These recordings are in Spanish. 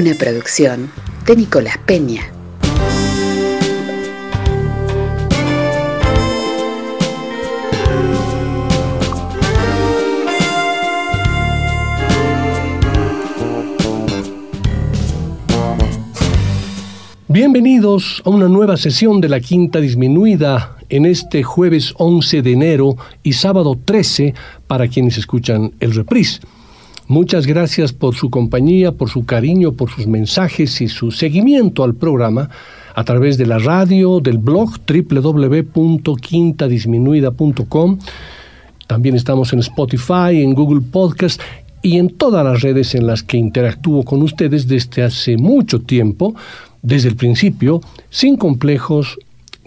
Una producción de Nicolás Peña. Bienvenidos a una nueva sesión de la Quinta Disminuida en este jueves 11 de enero y sábado 13 para quienes escuchan el reprise. Muchas gracias por su compañía, por su cariño, por sus mensajes y su seguimiento al programa a través de la radio, del blog www.quintadisminuida.com. También estamos en Spotify, en Google Podcast y en todas las redes en las que interactúo con ustedes desde hace mucho tiempo desde el principio, sin complejos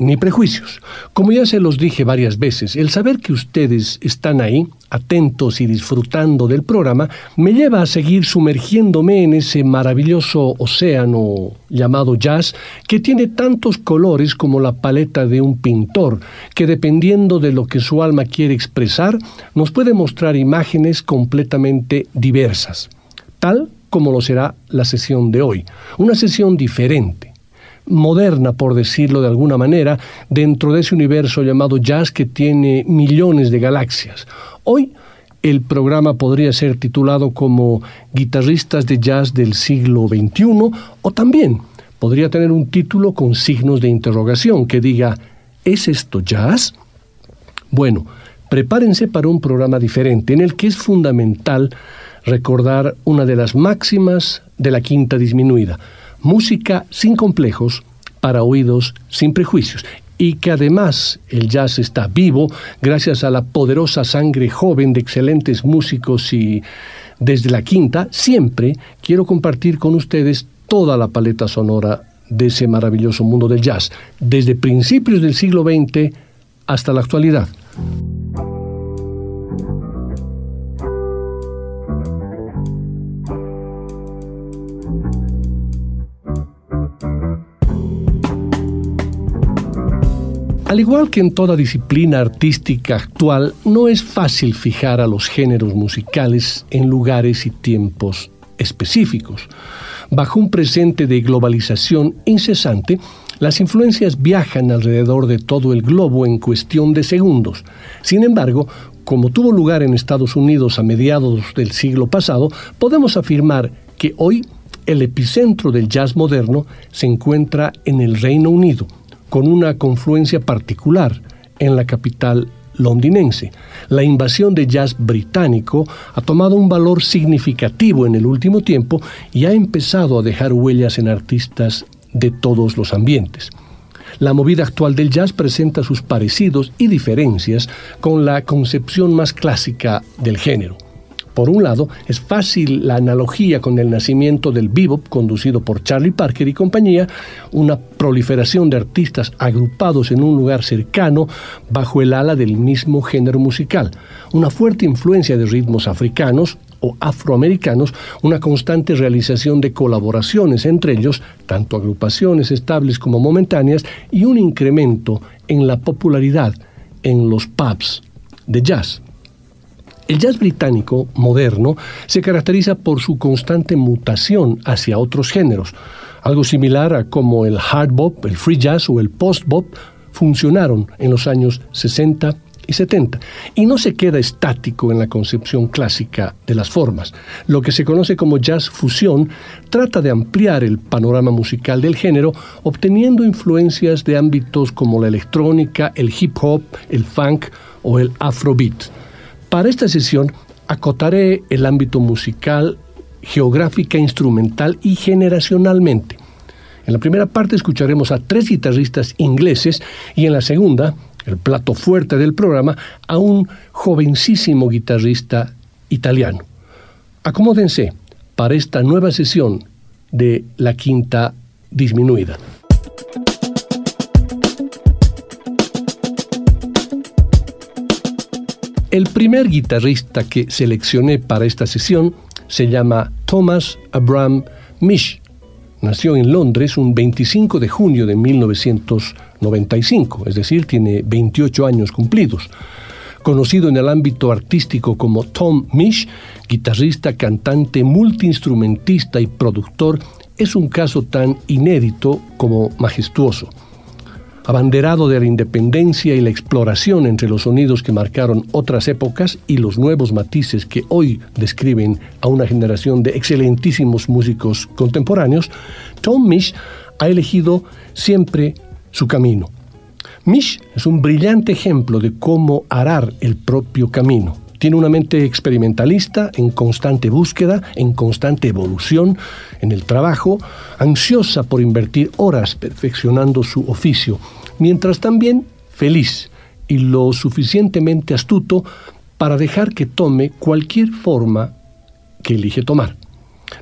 ni prejuicios. Como ya se los dije varias veces, el saber que ustedes están ahí, atentos y disfrutando del programa, me lleva a seguir sumergiéndome en ese maravilloso océano llamado jazz, que tiene tantos colores como la paleta de un pintor, que dependiendo de lo que su alma quiere expresar, nos puede mostrar imágenes completamente diversas. Tal como lo será la sesión de hoy. Una sesión diferente, moderna, por decirlo de alguna manera, dentro de ese universo llamado jazz que tiene millones de galaxias. Hoy el programa podría ser titulado como Guitarristas de Jazz del siglo XXI o también podría tener un título con signos de interrogación que diga ¿Es esto jazz? Bueno, prepárense para un programa diferente en el que es fundamental recordar una de las máximas de la quinta disminuida, música sin complejos para oídos sin prejuicios y que además el jazz está vivo gracias a la poderosa sangre joven de excelentes músicos y desde la quinta siempre quiero compartir con ustedes toda la paleta sonora de ese maravilloso mundo del jazz, desde principios del siglo XX hasta la actualidad. Al igual que en toda disciplina artística actual, no es fácil fijar a los géneros musicales en lugares y tiempos específicos. Bajo un presente de globalización incesante, las influencias viajan alrededor de todo el globo en cuestión de segundos. Sin embargo, como tuvo lugar en Estados Unidos a mediados del siglo pasado, podemos afirmar que hoy el epicentro del jazz moderno se encuentra en el Reino Unido con una confluencia particular en la capital londinense. La invasión de jazz británico ha tomado un valor significativo en el último tiempo y ha empezado a dejar huellas en artistas de todos los ambientes. La movida actual del jazz presenta sus parecidos y diferencias con la concepción más clásica del género. Por un lado, es fácil la analogía con el nacimiento del bebop conducido por Charlie Parker y compañía, una proliferación de artistas agrupados en un lugar cercano bajo el ala del mismo género musical, una fuerte influencia de ritmos africanos o afroamericanos, una constante realización de colaboraciones entre ellos, tanto agrupaciones estables como momentáneas, y un incremento en la popularidad en los pubs de jazz. El jazz británico moderno se caracteriza por su constante mutación hacia otros géneros, algo similar a como el hard bop, el free jazz o el post bop funcionaron en los años 60 y 70, y no se queda estático en la concepción clásica de las formas. Lo que se conoce como jazz fusión trata de ampliar el panorama musical del género, obteniendo influencias de ámbitos como la electrónica, el hip hop, el funk o el afrobeat. Para esta sesión acotaré el ámbito musical, geográfica, instrumental y generacionalmente. En la primera parte escucharemos a tres guitarristas ingleses y en la segunda, el plato fuerte del programa, a un jovencísimo guitarrista italiano. Acomódense para esta nueva sesión de la quinta disminuida. El primer guitarrista que seleccioné para esta sesión se llama Thomas Abraham Misch. Nació en Londres un 25 de junio de 1995, es decir, tiene 28 años cumplidos. Conocido en el ámbito artístico como Tom Misch, guitarrista, cantante, multiinstrumentista y productor, es un caso tan inédito como majestuoso abanderado de la independencia y la exploración entre los sonidos que marcaron otras épocas y los nuevos matices que hoy describen a una generación de excelentísimos músicos contemporáneos, Tom Misch ha elegido siempre su camino. Misch es un brillante ejemplo de cómo arar el propio camino. Tiene una mente experimentalista, en constante búsqueda, en constante evolución en el trabajo, ansiosa por invertir horas perfeccionando su oficio, mientras también feliz y lo suficientemente astuto para dejar que tome cualquier forma que elige tomar.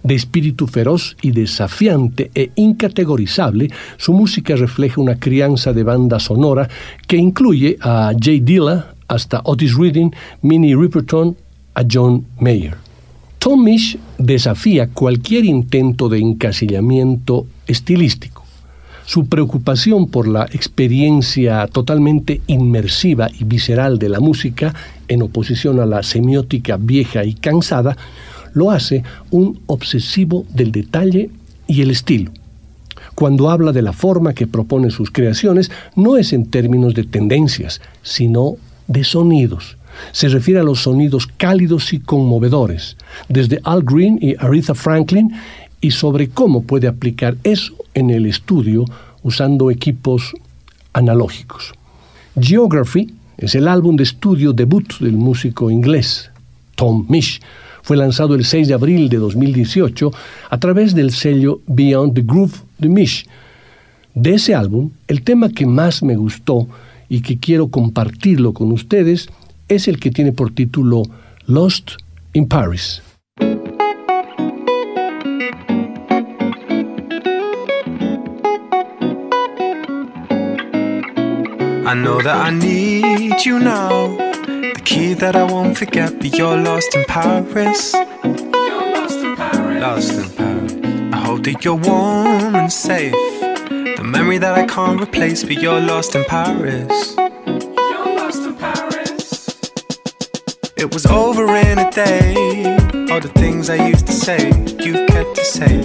De espíritu feroz y desafiante e incategorizable, su música refleja una crianza de banda sonora que incluye a Jay Dilla, hasta Otis Reading, Minnie Riperton, a John Mayer. Tom Misch desafía cualquier intento de encasillamiento estilístico. Su preocupación por la experiencia totalmente inmersiva y visceral de la música, en oposición a la semiótica vieja y cansada, lo hace un obsesivo del detalle y el estilo. Cuando habla de la forma que propone sus creaciones, no es en términos de tendencias, sino de sonidos. Se refiere a los sonidos cálidos y conmovedores, desde Al Green y Aretha Franklin, y sobre cómo puede aplicar eso en el estudio usando equipos analógicos. Geography es el álbum de estudio debut del músico inglés Tom Misch. Fue lanzado el 6 de abril de 2018 a través del sello Beyond the Groove de Misch. De ese álbum, el tema que más me gustó y que quiero compartirlo con ustedes es el que tiene por título Lost in Paris. I know that I need you now. The key that I won't forget, but you're lost in Paris. You're lost in Paris. Lost in Paris. I hope that you're warm and safe. Memory that I can't replace, but you're lost in Paris. You're lost in Paris. It was over in a day. All the things I used to say, you kept to say.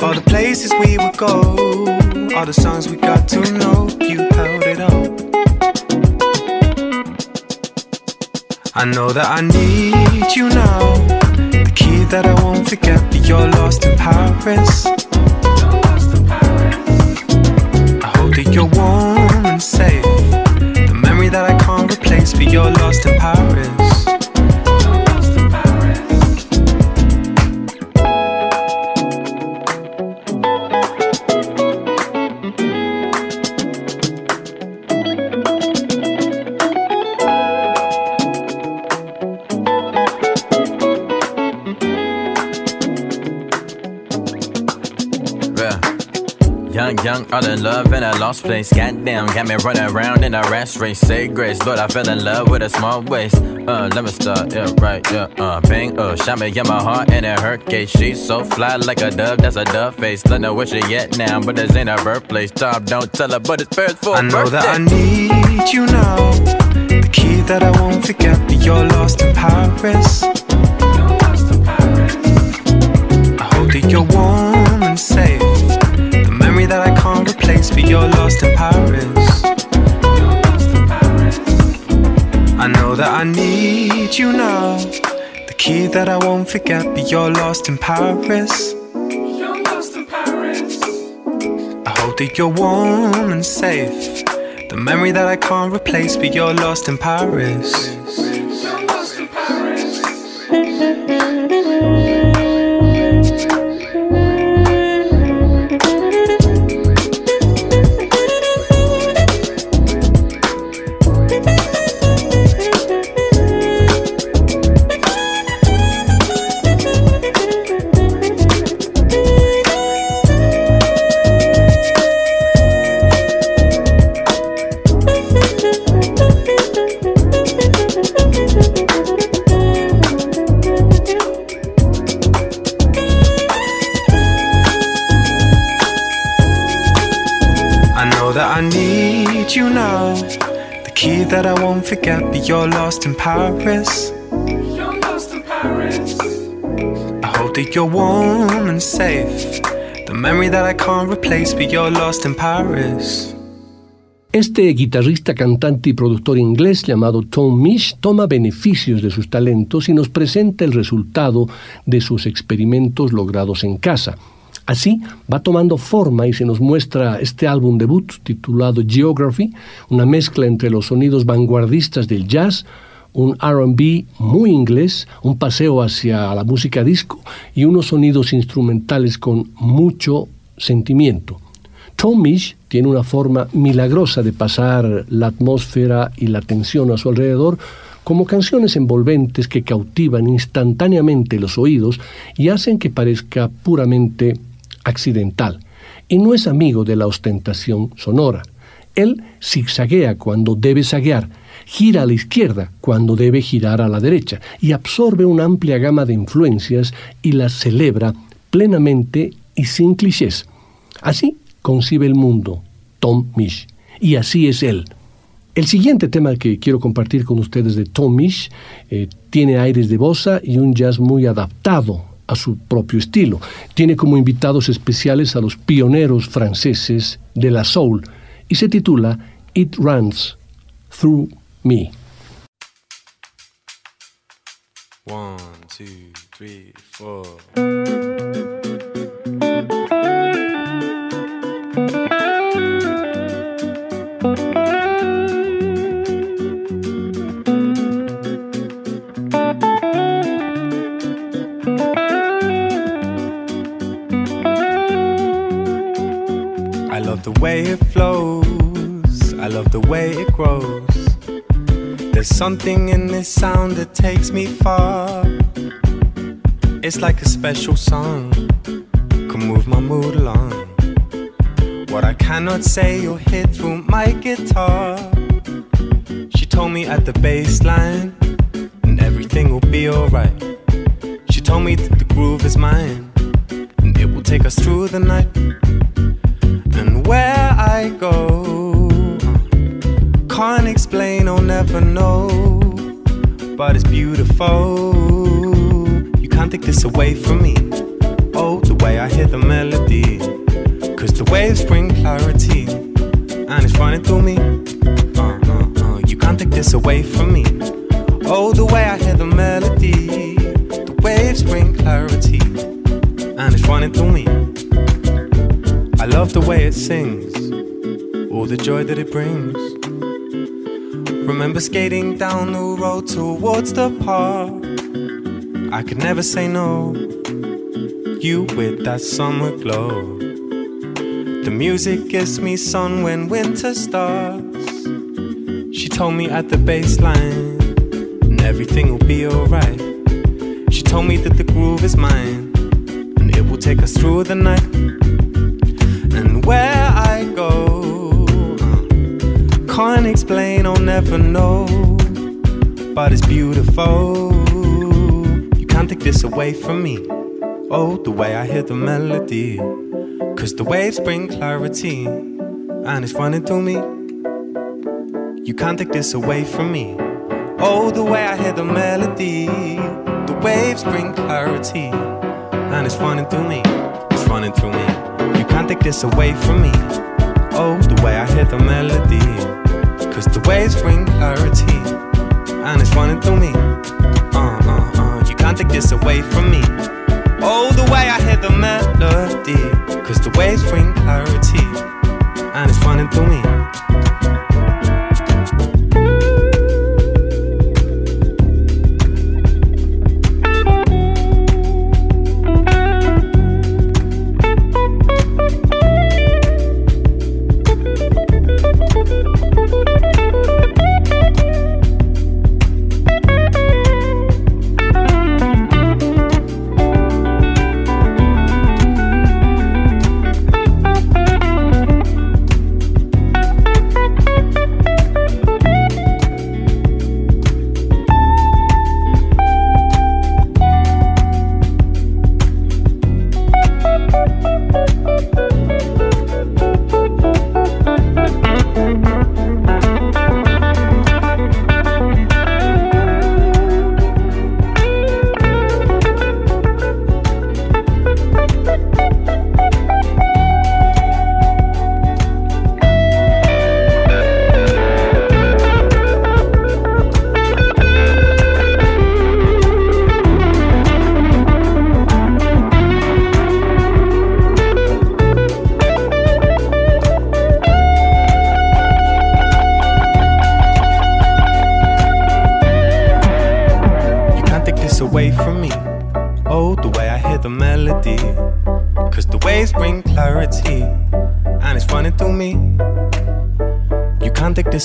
All the places we would go, all the songs we got to know, you held it all. I know that I need you now key that I won't forget, but you're lost in Paris. I hope that you're warm and safe. The memory that I can't replace, but you're lost in Paris. All in love in a lost place. Goddamn, got me running around in a race race. Say grace, Lord, I fell in love with a small waist. Uh, let me start, yeah, right, yeah, uh, bang, uh, shot me in my heart and it hurt case. She's so fly like a dove, that's a dove face. Don't know where she at now, but this ain't her birthplace. Tom, don't tell her, but it's first for I know birthday. that I need you now. The key that I won't forget, but you're lost in Paris. You're lost in Paris. I hope that you're warm and safe but you're lost in Paris. I know that I need you now. The key that I won't forget, but you're lost in Paris. You're lost in Paris. I hope that you're warm and safe. The memory that I can't replace, but you're lost in Paris. You're lost in Paris. You're lost in Paris. I hope that you're warm and safe. The memory that I can't replace, but you're lost in Paris. Este guitarrista, cantante y productor inglés llamado Tom Misch toma beneficios de sus talentos y nos presenta el resultado de sus experimentos logrados en casa. Así va tomando forma y se nos muestra este álbum debut titulado Geography, una mezcla entre los sonidos vanguardistas del jazz, un RB muy inglés, un paseo hacia la música disco y unos sonidos instrumentales con mucho sentimiento. Tom Misch tiene una forma milagrosa de pasar la atmósfera y la tensión a su alrededor como canciones envolventes que cautivan instantáneamente los oídos y hacen que parezca puramente accidental. Y no es amigo de la ostentación sonora. Él zigzaguea cuando debe zaguear, gira a la izquierda cuando debe girar a la derecha y absorbe una amplia gama de influencias y las celebra plenamente y sin clichés. Así concibe el mundo, Tom Misch. Y así es él. El siguiente tema que quiero compartir con ustedes de Tom Misch eh, tiene aires de bossa y un jazz muy adaptado a su propio estilo. Tiene como invitados especiales a los pioneros franceses de la soul y se titula It Runs Through Me. Way it flows. I love the way it grows. There's something in this sound that takes me far. It's like a special song, can move my mood along. What I cannot say, you'll hear through my guitar. She told me at the bass line, and everything will be alright. She told me that the groove is mine, and it will take us through the night. And where I go, can't explain, I'll never know. But it's beautiful. You can't take this away from me. Oh, the way I hear the melody. Cause the waves bring clarity. And it's running through me. Uh, uh, uh. You can't take this away from me. Oh, the way I hear the melody. The waves bring clarity. And it's running through me. I love the way it sings, all the joy that it brings. Remember skating down the road towards the park. I could never say no. You with that summer glow. The music gives me sun when winter starts. She told me at the baseline, and everything will be alright. She told me that the groove is mine, and it will take us through the night. Explain, I'll never know. But it's beautiful. You can't take this away from me. Oh, the way I hear the melody. Cause the waves bring clarity, and it's running through me. You can't take this away from me. Oh, the way I hear the melody. The waves bring clarity, and it's running through me. It's running through me. You can't take this away from me. Oh, the way I hear the melody. Cause the waves bring clarity, and it's running through me. Uh, uh, uh. You can't take this away from me. Oh, the way I hear the melody. Cause the waves bring clarity, and it's running through me.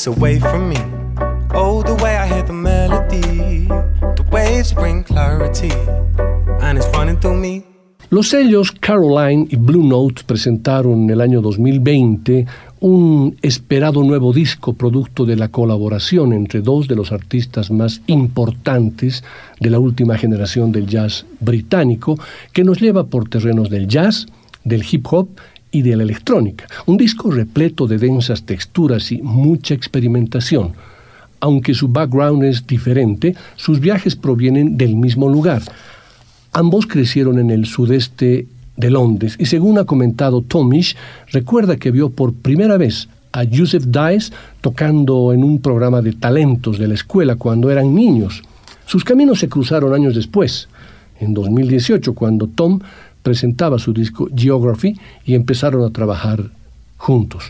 Away from me. Oh, the way I the melody. The waves bring clarity, and it's me. Los sellos Caroline y Blue Note presentaron en el año 2020 un esperado nuevo disco producto de la colaboración entre dos de los artistas más importantes de la última generación del jazz británico, que nos lleva por terrenos del jazz, del hip hop y de la electrónica. Un disco repleto de densas texturas y mucha experimentación. Aunque su background es diferente, sus viajes provienen del mismo lugar Ambos crecieron en el sudeste de Londres y según ha comentado Tomish, recuerda que vio por primera vez a Joseph Dice tocando en un programa de talentos de la escuela cuando eran niños. Sus caminos se cruzaron años después, en 2018, cuando Tom presentaba su disco Geography y empezaron a trabajar juntos.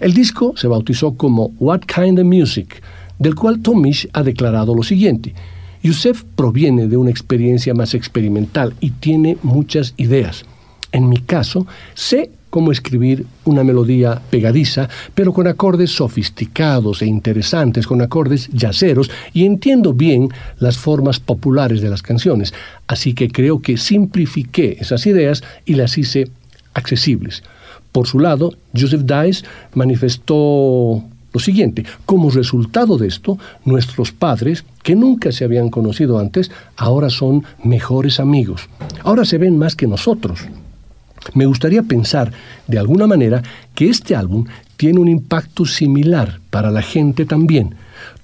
El disco se bautizó como What Kind of Music, del cual Tomish ha declarado lo siguiente. Yusef proviene de una experiencia más experimental y tiene muchas ideas. En mi caso, sé cómo escribir una melodía pegadiza, pero con acordes sofisticados e interesantes, con acordes yaceros, y entiendo bien las formas populares de las canciones. Así que creo que simplifiqué esas ideas y las hice accesibles. Por su lado, Joseph Dice manifestó lo siguiente, como resultado de esto, nuestros padres, que nunca se habían conocido antes, ahora son mejores amigos. Ahora se ven más que nosotros. Me gustaría pensar, de alguna manera, que este álbum tiene un impacto similar para la gente también.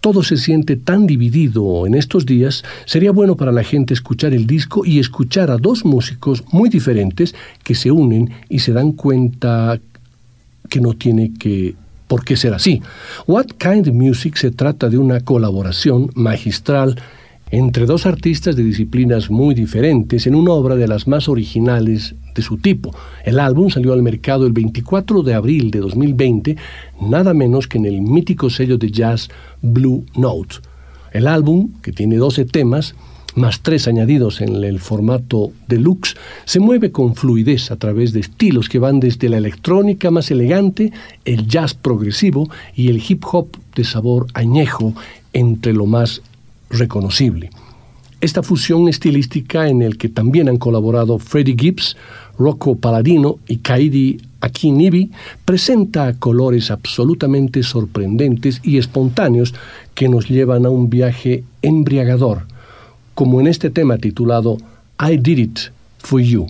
Todo se siente tan dividido en estos días, sería bueno para la gente escuchar el disco y escuchar a dos músicos muy diferentes que se unen y se dan cuenta que no tiene que por qué ser así. What Kind of Music se trata de una colaboración magistral entre dos artistas de disciplinas muy diferentes en una obra de las más originales de su tipo. El álbum salió al mercado el 24 de abril de 2020, nada menos que en el mítico sello de jazz Blue Note. El álbum, que tiene 12 temas, más tres añadidos en el formato deluxe, se mueve con fluidez a través de estilos que van desde la electrónica más elegante, el jazz progresivo y el hip hop de sabor añejo entre lo más reconocible. Esta fusión estilística en el que también han colaborado Freddie Gibbs, Rocco Paladino y Kaidi Akinibi presenta colores absolutamente sorprendentes y espontáneos que nos llevan a un viaje embriagador como en este tema titulado I Did It For You.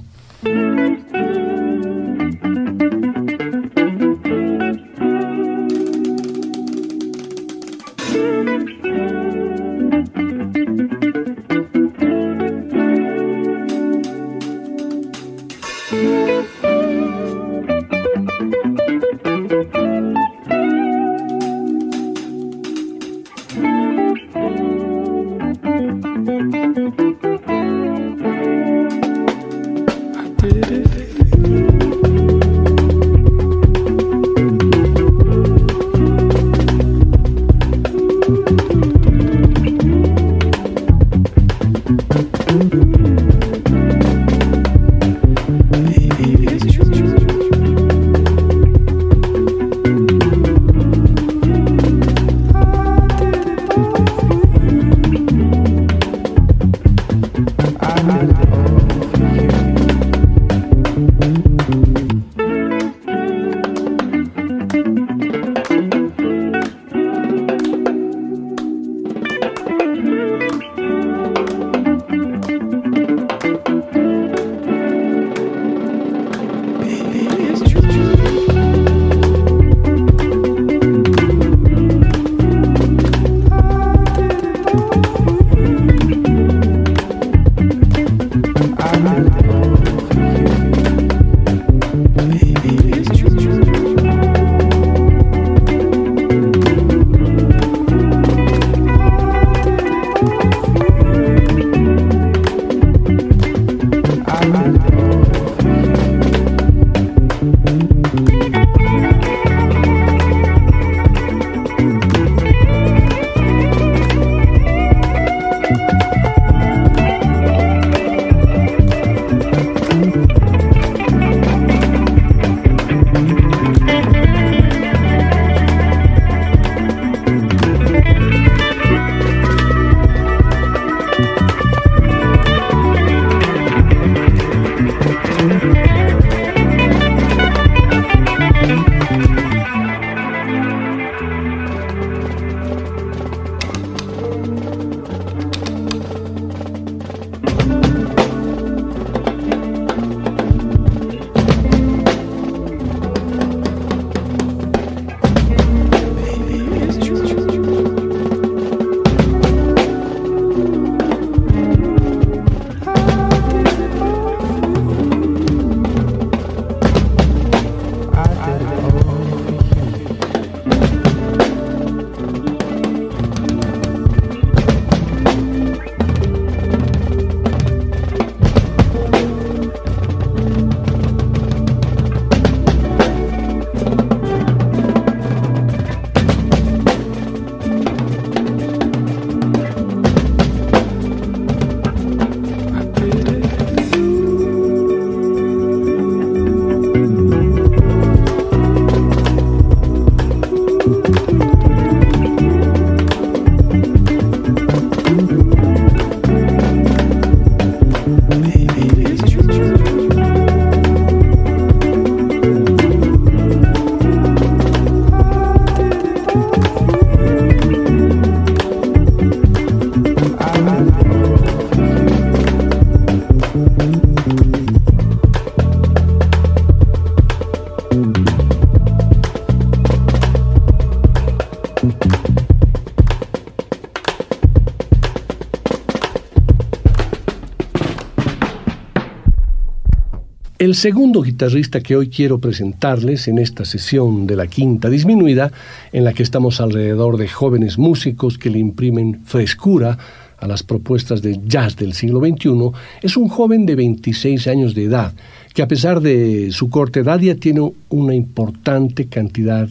El segundo guitarrista que hoy quiero presentarles en esta sesión de la quinta disminuida, en la que estamos alrededor de jóvenes músicos que le imprimen frescura a las propuestas de jazz del siglo XXI, es un joven de 26 años de edad, que a pesar de su corta edad ya tiene una importante cantidad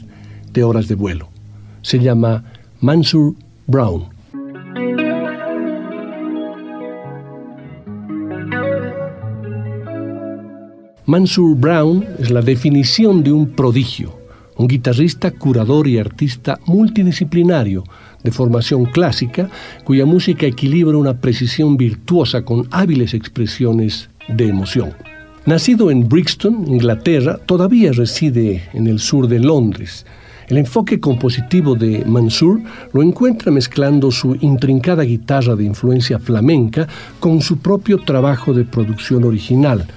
de horas de vuelo. Se llama Mansur Brown. Mansur Brown es la definición de un prodigio, un guitarrista, curador y artista multidisciplinario de formación clásica, cuya música equilibra una precisión virtuosa con hábiles expresiones de emoción. Nacido en Brixton, Inglaterra, todavía reside en el sur de Londres. El enfoque compositivo de Mansur lo encuentra mezclando su intrincada guitarra de influencia flamenca con su propio trabajo de producción original,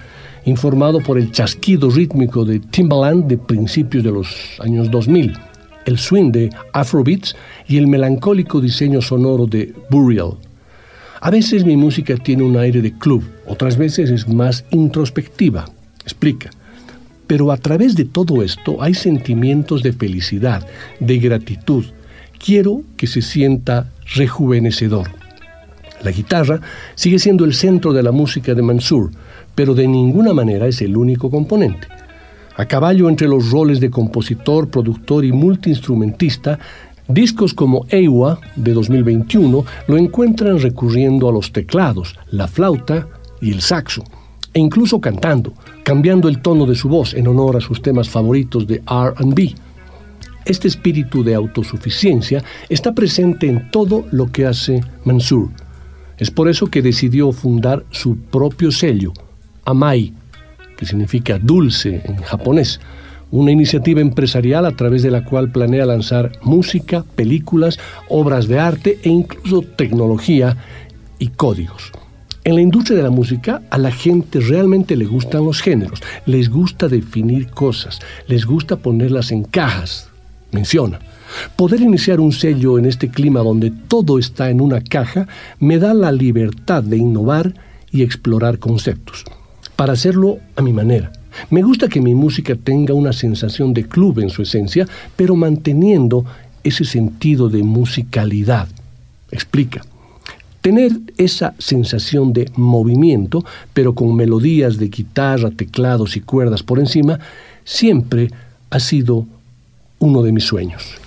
informado por el chasquido rítmico de Timbaland de principios de los años 2000, el swing de Afrobeats y el melancólico diseño sonoro de Burial. A veces mi música tiene un aire de club, otras veces es más introspectiva, explica. Pero a través de todo esto hay sentimientos de felicidad, de gratitud. Quiero que se sienta rejuvenecedor. La guitarra sigue siendo el centro de la música de Mansur, pero de ninguna manera es el único componente. A caballo entre los roles de compositor, productor y multiinstrumentista, discos como Ewa de 2021 lo encuentran recurriendo a los teclados, la flauta y el saxo, e incluso cantando, cambiando el tono de su voz en honor a sus temas favoritos de RB. Este espíritu de autosuficiencia está presente en todo lo que hace Mansur. Es por eso que decidió fundar su propio sello, Amai, que significa dulce en japonés, una iniciativa empresarial a través de la cual planea lanzar música, películas, obras de arte e incluso tecnología y códigos. En la industria de la música a la gente realmente le gustan los géneros, les gusta definir cosas, les gusta ponerlas en cajas, menciona. Poder iniciar un sello en este clima donde todo está en una caja me da la libertad de innovar y explorar conceptos para hacerlo a mi manera. Me gusta que mi música tenga una sensación de club en su esencia, pero manteniendo ese sentido de musicalidad. Explica. Tener esa sensación de movimiento, pero con melodías de guitarra, teclados y cuerdas por encima, siempre ha sido uno de mis sueños.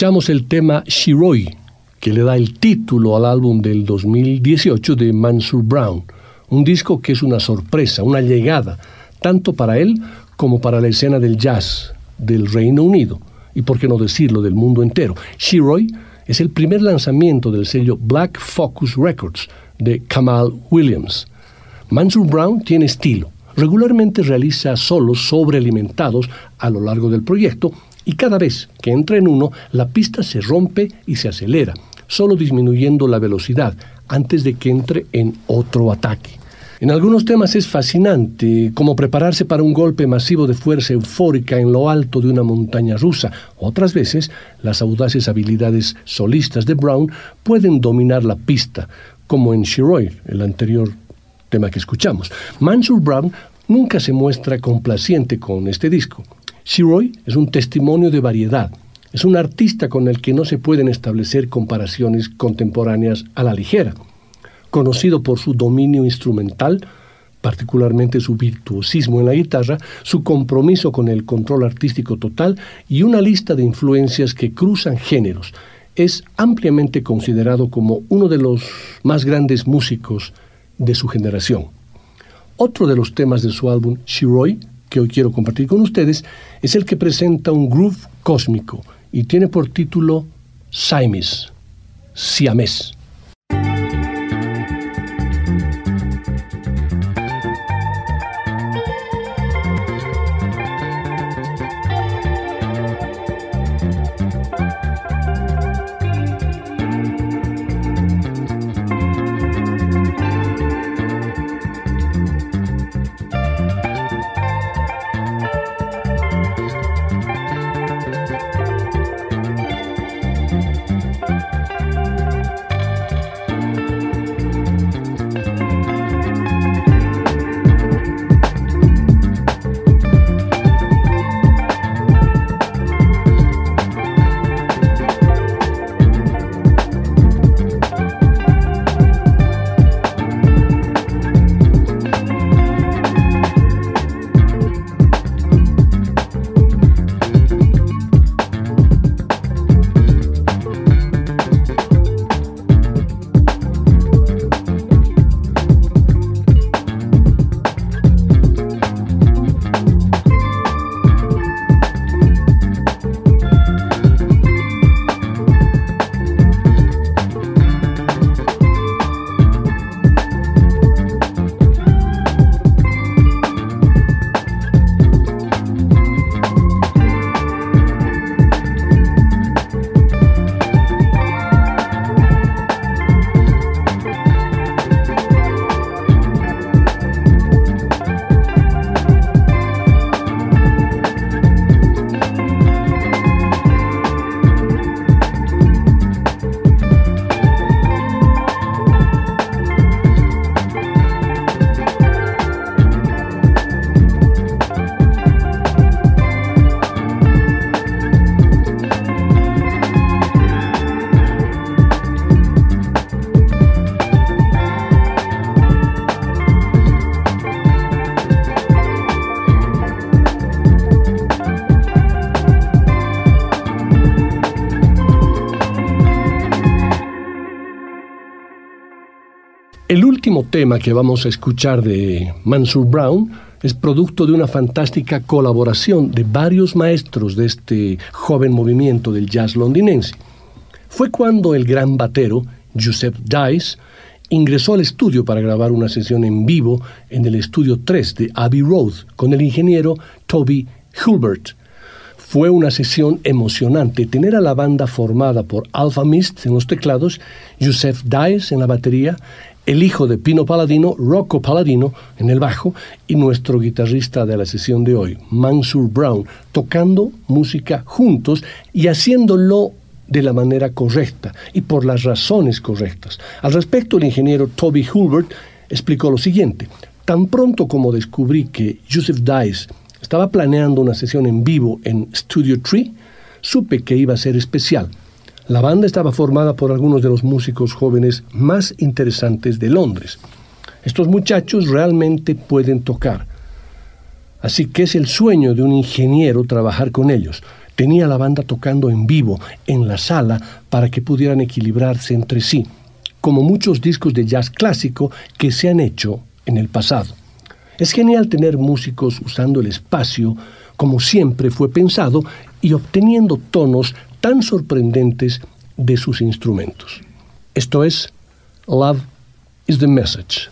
Escuchamos el tema Shiroi, que le da el título al álbum del 2018 de Mansur Brown, un disco que es una sorpresa, una llegada, tanto para él como para la escena del jazz del Reino Unido, y por qué no decirlo del mundo entero. Shiroi es el primer lanzamiento del sello Black Focus Records de Kamal Williams. Mansur Brown tiene estilo. Regularmente realiza solos sobrealimentados a lo largo del proyecto y cada vez que entra en uno, la pista se rompe y se acelera, solo disminuyendo la velocidad antes de que entre en otro ataque. En algunos temas es fascinante, como prepararse para un golpe masivo de fuerza eufórica en lo alto de una montaña rusa. Otras veces, las audaces habilidades solistas de Brown pueden dominar la pista, como en Shiroi, el anterior tema que escuchamos. Mansur Brown nunca se muestra complaciente con este disco. Shiroi es un testimonio de variedad. Es un artista con el que no se pueden establecer comparaciones contemporáneas a la ligera. Conocido por su dominio instrumental, particularmente su virtuosismo en la guitarra, su compromiso con el control artístico total y una lista de influencias que cruzan géneros, es ampliamente considerado como uno de los más grandes músicos de su generación. Otro de los temas de su álbum Shiroi que hoy quiero compartir con ustedes es el que presenta un groove cósmico y tiene por título Siamese, Siamés. Último tema que vamos a escuchar de Mansur Brown es producto de una fantástica colaboración de varios maestros de este joven movimiento del jazz londinense. Fue cuando el gran batero, Joseph Dice, ingresó al estudio para grabar una sesión en vivo en el estudio 3 de Abbey Road con el ingeniero Toby Hulbert. Fue una sesión emocionante tener a la banda formada por Alpha Mist en los teclados, Joseph Dice en la batería, el hijo de Pino Paladino, Rocco Paladino, en el bajo, y nuestro guitarrista de la sesión de hoy, Mansur Brown, tocando música juntos y haciéndolo de la manera correcta y por las razones correctas. Al respecto, el ingeniero Toby Hulbert explicó lo siguiente. Tan pronto como descubrí que Joseph Dice estaba planeando una sesión en vivo en Studio Tree, supe que iba a ser especial la banda estaba formada por algunos de los músicos jóvenes más interesantes de Londres. Estos muchachos realmente pueden tocar. Así que es el sueño de un ingeniero trabajar con ellos. Tenía la banda tocando en vivo, en la sala, para que pudieran equilibrarse entre sí, como muchos discos de jazz clásico que se han hecho en el pasado. Es genial tener músicos usando el espacio como siempre fue pensado y obteniendo tonos tan sorprendentes de sus instrumentos. Esto es Love is the Message.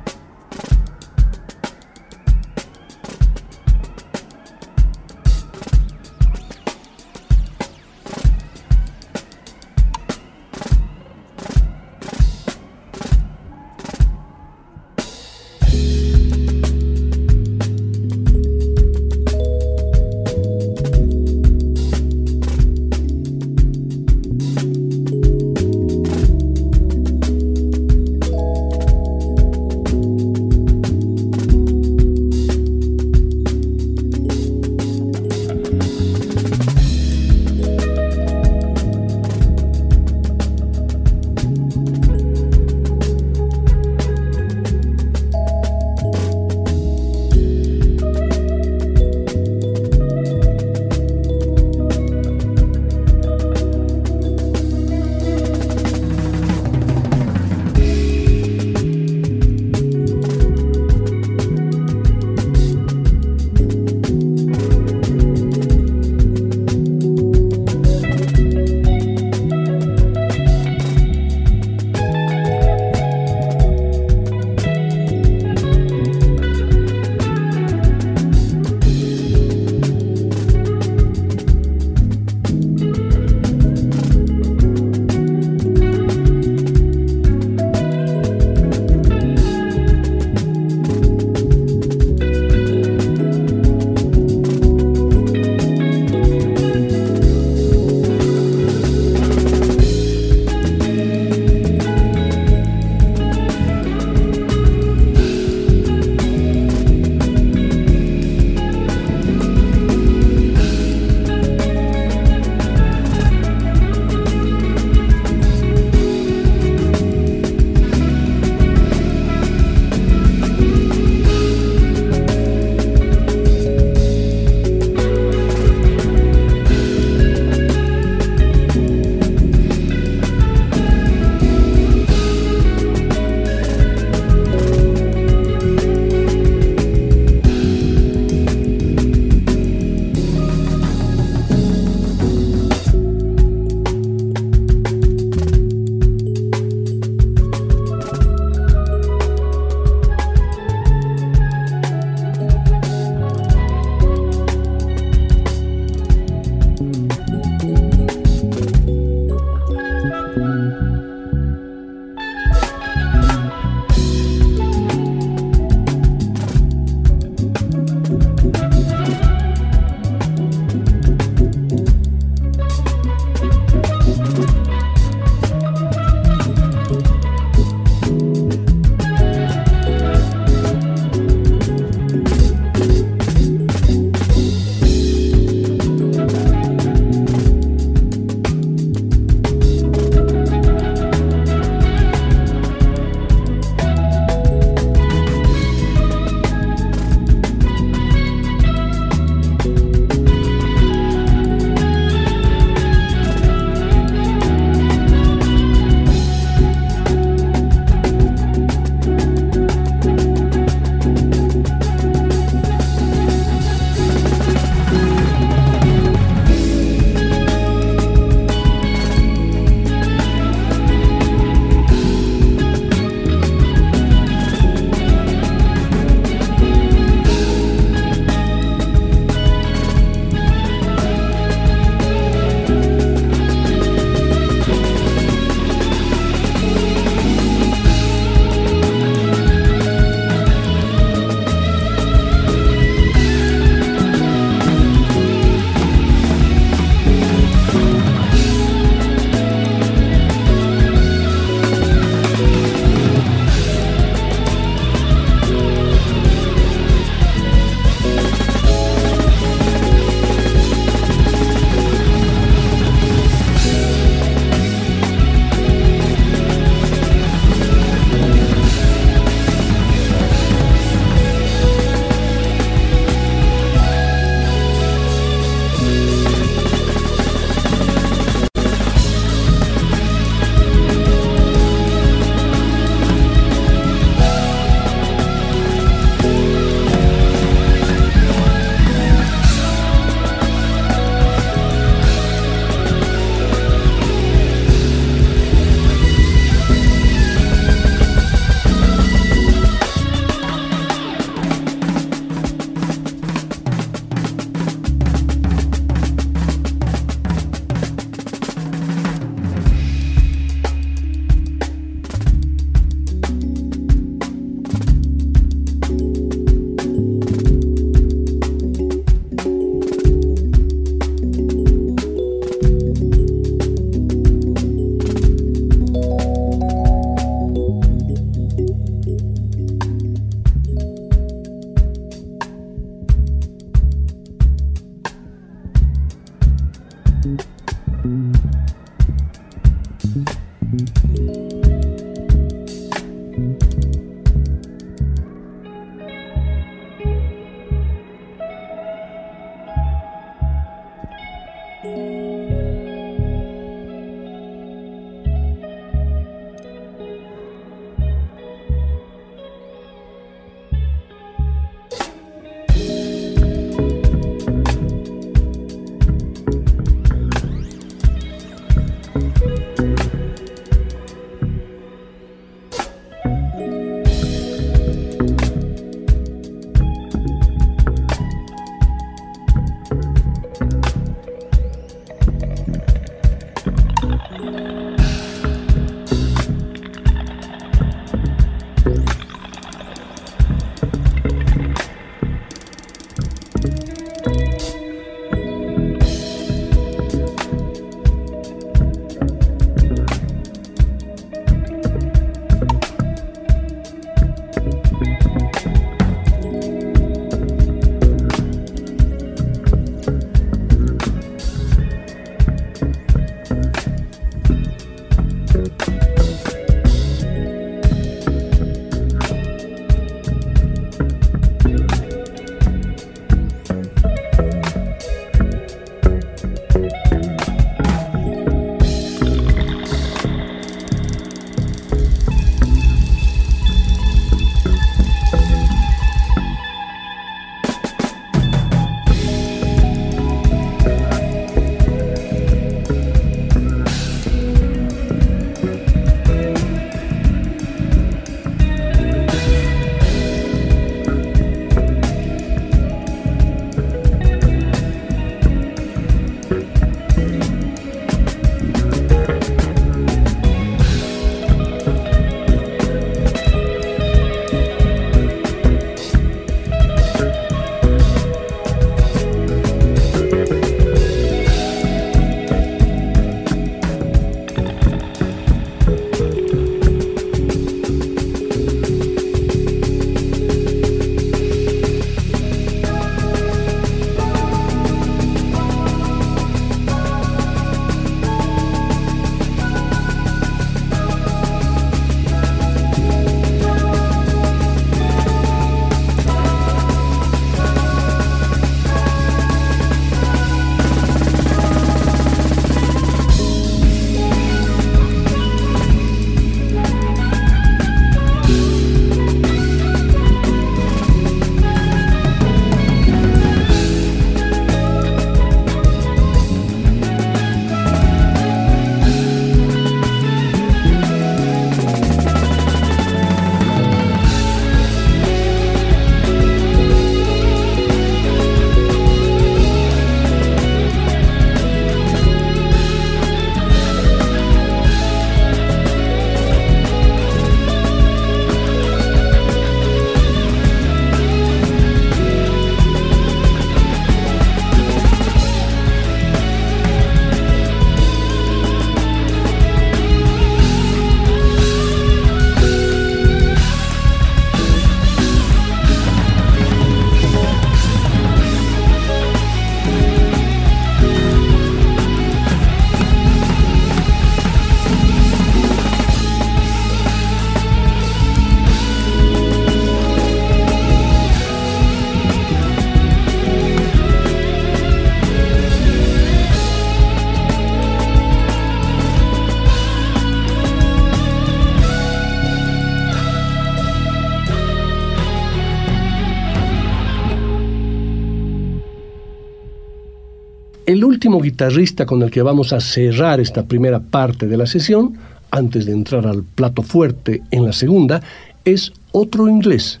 El último guitarrista con el que vamos a cerrar esta primera parte de la sesión, antes de entrar al plato fuerte en la segunda, es otro inglés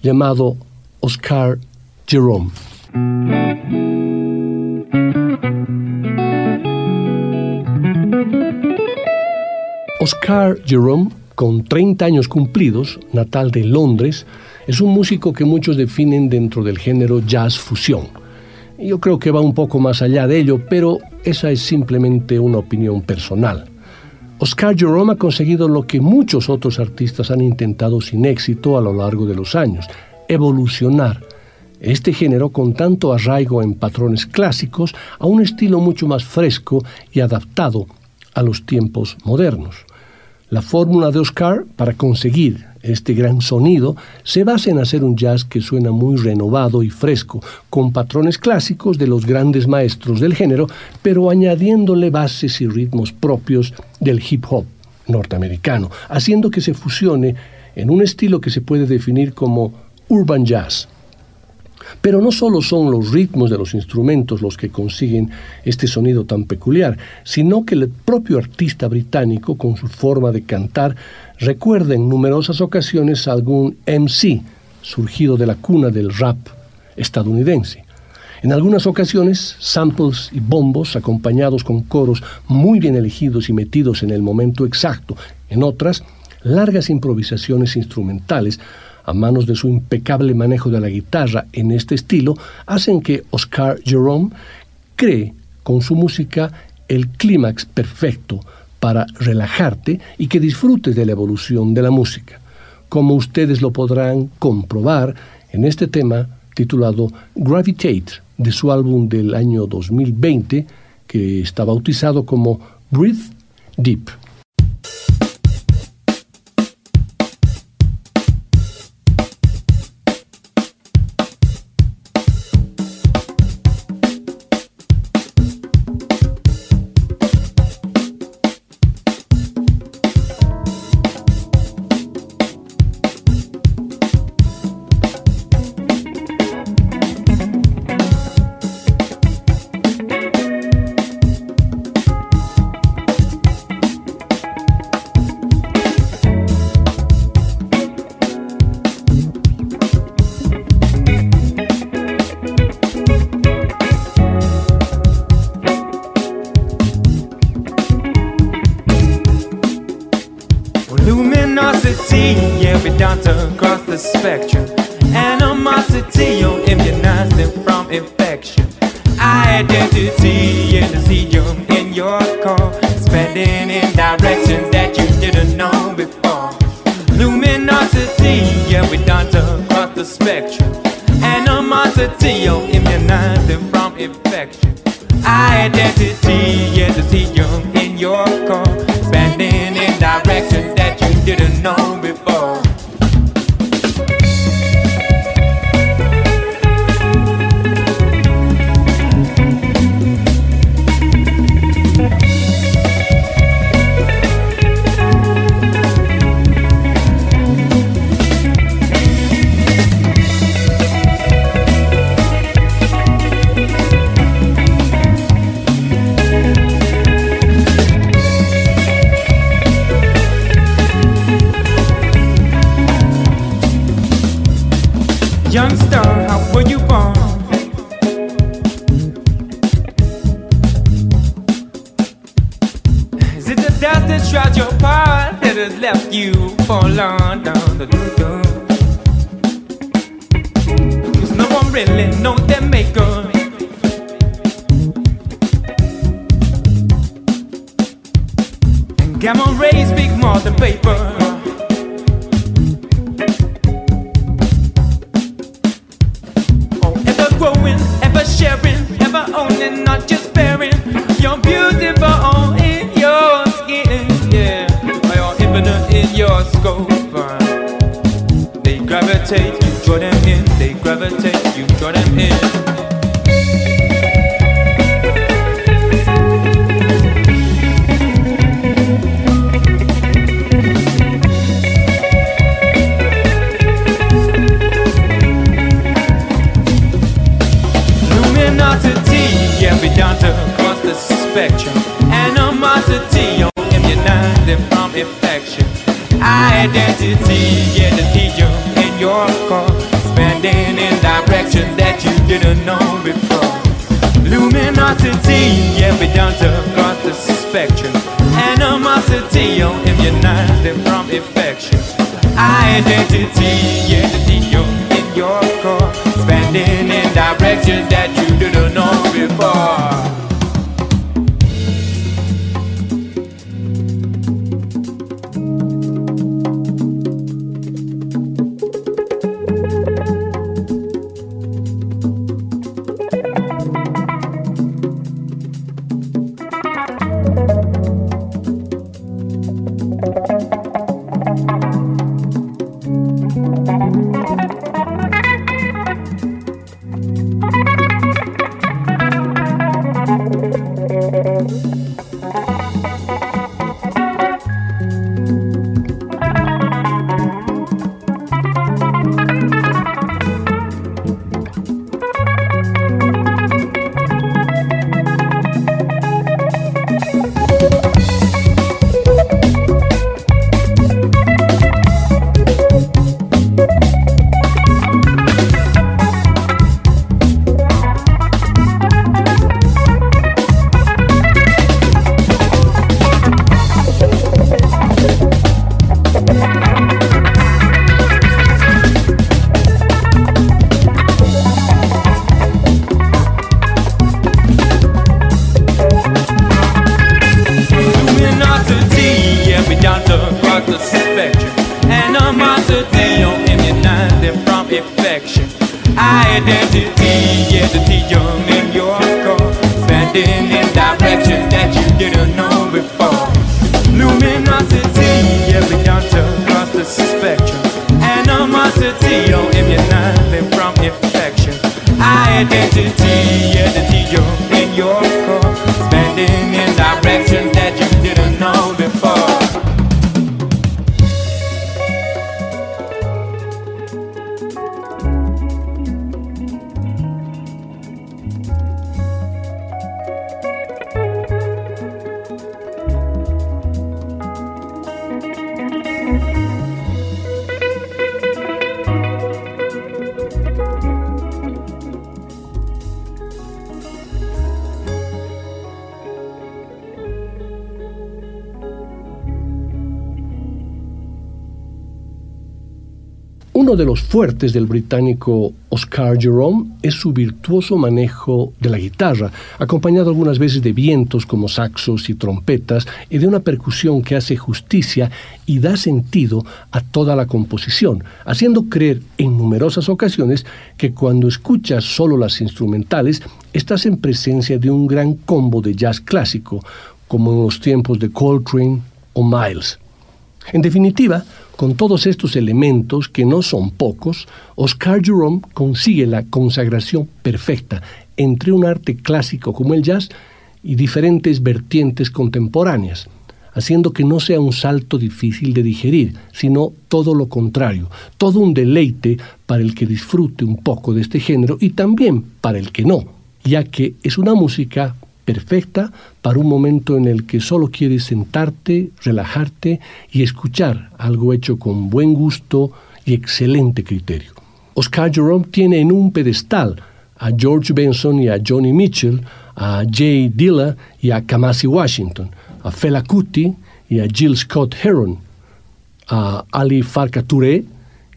llamado Oscar Jerome. Oscar Jerome, con 30 años cumplidos, natal de Londres, es un músico que muchos definen dentro del género jazz fusión yo creo que va un poco más allá de ello, pero esa es simplemente una opinión personal. Oscar Jerome ha conseguido lo que muchos otros artistas han intentado sin éxito a lo largo de los años, evolucionar este género con tanto arraigo en patrones clásicos a un estilo mucho más fresco y adaptado a los tiempos modernos. La fórmula de Oscar para conseguir este gran sonido se basa en hacer un jazz que suena muy renovado y fresco, con patrones clásicos de los grandes maestros del género, pero añadiéndole bases y ritmos propios del hip hop norteamericano, haciendo que se fusione en un estilo que se puede definir como urban jazz. Pero no solo son los ritmos de los instrumentos los que consiguen este sonido tan peculiar, sino que el propio artista británico, con su forma de cantar, recuerda en numerosas ocasiones a algún MC surgido de la cuna del rap estadounidense. En algunas ocasiones, samples y bombos acompañados con coros muy bien elegidos y metidos en el momento exacto. En otras, largas improvisaciones instrumentales a manos de su impecable manejo de la guitarra en este estilo, hacen que Oscar Jerome cree con su música el clímax perfecto para relajarte y que disfrutes de la evolución de la música, como ustedes lo podrán comprobar en este tema titulado Gravitate de su álbum del año 2020 que está bautizado como Breathe Deep. it tried your part and has left you for London. Cause no one really knows their maker. Gamma rays big more than paper. Fuertes del británico Oscar Jerome es su virtuoso manejo de la guitarra, acompañado algunas veces de vientos como saxos y trompetas y de una percusión que hace justicia y da sentido a toda la composición, haciendo creer en numerosas ocasiones que cuando escuchas solo las instrumentales estás en presencia de un gran combo de jazz clásico, como en los tiempos de Coltrane o Miles. En definitiva, con todos estos elementos, que no son pocos, Oscar Jerome consigue la consagración perfecta entre un arte clásico como el jazz y diferentes vertientes contemporáneas, haciendo que no sea un salto difícil de digerir, sino todo lo contrario, todo un deleite para el que disfrute un poco de este género y también para el que no, ya que es una música perfecta para un momento en el que solo quieres sentarte, relajarte y escuchar algo hecho con buen gusto y excelente criterio. Oscar Jerome tiene en un pedestal a George Benson y a Johnny Mitchell, a Jay Dilla y a Kamasi Washington, a Fela Kuti y a Jill Scott Heron, a Ali Farka Touré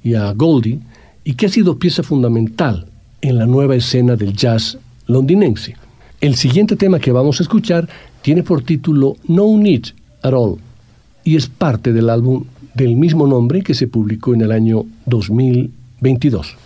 y a Goldie, y que ha sido pieza fundamental en la nueva escena del jazz londinense. El siguiente tema que vamos a escuchar tiene por título No Need at All y es parte del álbum del mismo nombre que se publicó en el año 2022.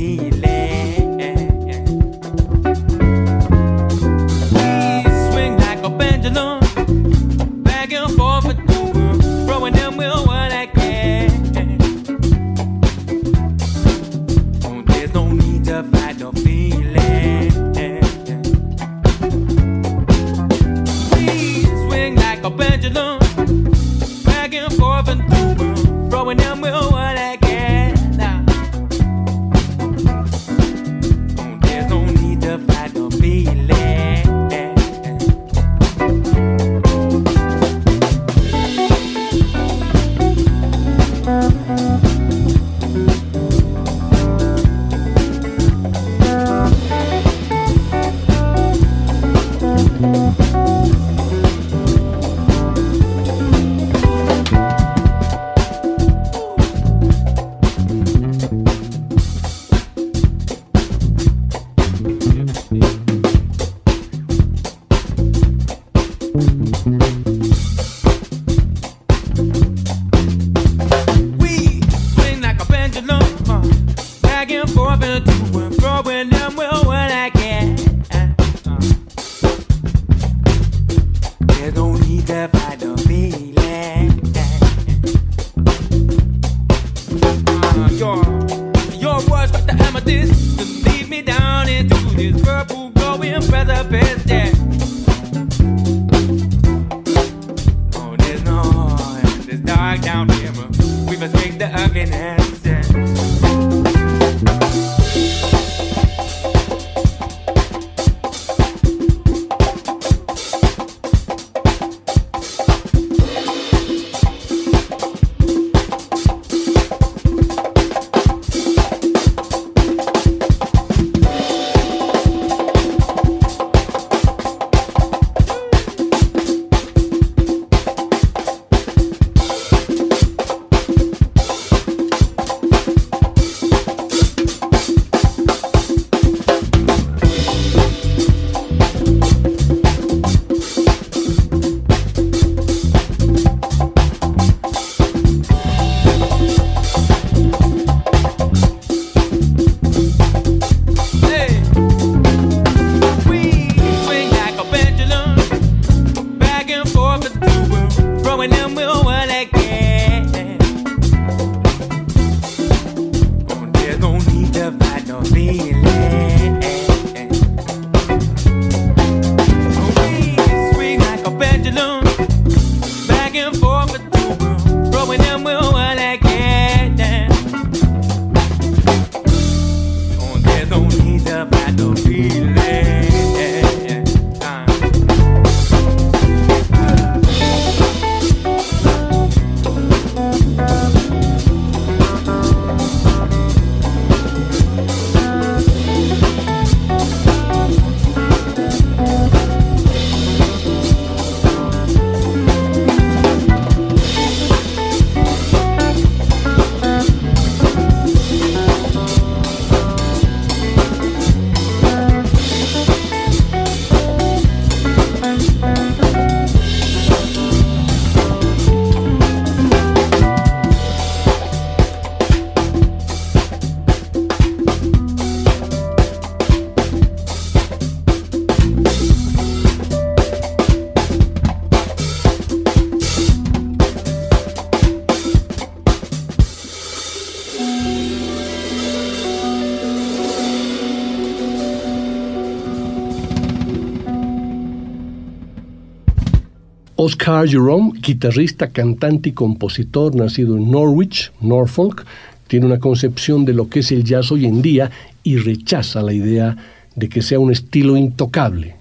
记忆 Oscar Jerome, guitarrista, cantante y compositor nacido en Norwich, Norfolk, tiene una concepción de lo que es el jazz hoy en día y rechaza la idea de que sea un estilo intocable.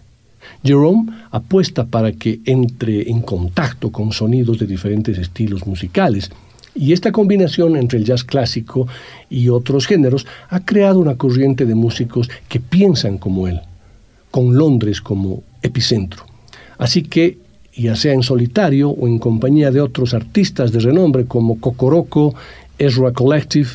Jerome apuesta para que entre en contacto con sonidos de diferentes estilos musicales, y esta combinación entre el jazz clásico y otros géneros ha creado una corriente de músicos que piensan como él, con Londres como epicentro. Así que ya sea en solitario o en compañía de otros artistas de renombre como Cocoroco, Ezra Collective,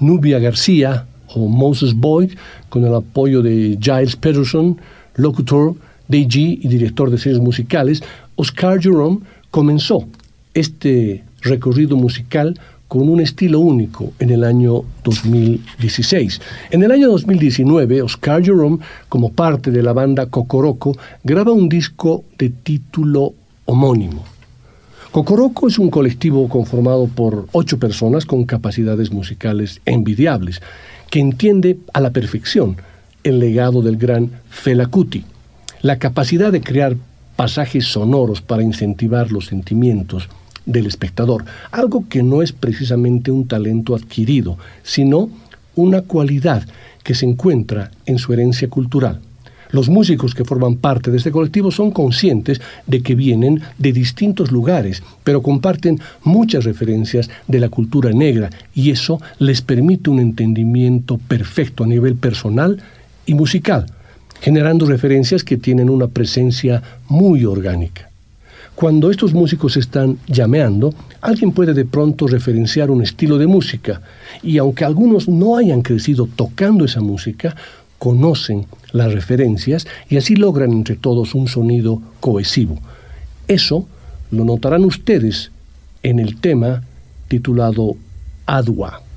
Nubia García o Moses Boyd, con el apoyo de Giles Peterson, locutor, DJ y director de series musicales, Oscar Jerome comenzó este recorrido musical con un estilo único en el año 2016. En el año 2019, Oscar Jerome, como parte de la banda Cocoroco, graba un disco de título homónimo. Cocoroco es un colectivo conformado por ocho personas con capacidades musicales envidiables, que entiende a la perfección el legado del gran Fela Kuti, la capacidad de crear pasajes sonoros para incentivar los sentimientos del espectador, algo que no es precisamente un talento adquirido, sino una cualidad que se encuentra en su herencia cultural. Los músicos que forman parte de este colectivo son conscientes de que vienen de distintos lugares, pero comparten muchas referencias de la cultura negra y eso les permite un entendimiento perfecto a nivel personal y musical, generando referencias que tienen una presencia muy orgánica. Cuando estos músicos están llameando, alguien puede de pronto referenciar un estilo de música, y aunque algunos no hayan crecido tocando esa música, conocen las referencias y así logran entre todos un sonido cohesivo. Eso lo notarán ustedes en el tema titulado Adwa.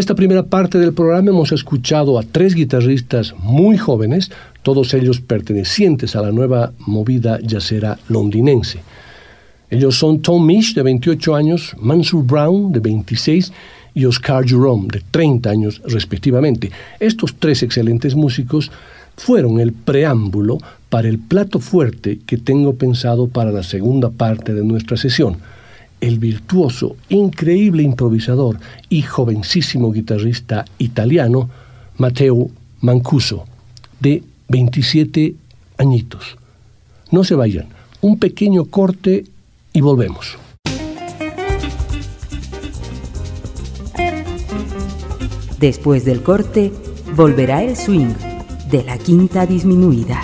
Esta primera parte del programa hemos escuchado a tres guitarristas muy jóvenes, todos ellos pertenecientes a la nueva movida yacera londinense. Ellos son Tom Misch, de 28 años, Mansur Brown, de 26, y Oscar Jerome, de 30 años respectivamente. Estos tres excelentes músicos fueron el preámbulo para el plato fuerte que tengo pensado para la segunda parte de nuestra sesión el virtuoso, increíble improvisador y jovencísimo guitarrista italiano Matteo Mancuso, de 27 añitos. No se vayan, un pequeño corte y volvemos. Después del corte, volverá el swing de la quinta disminuida.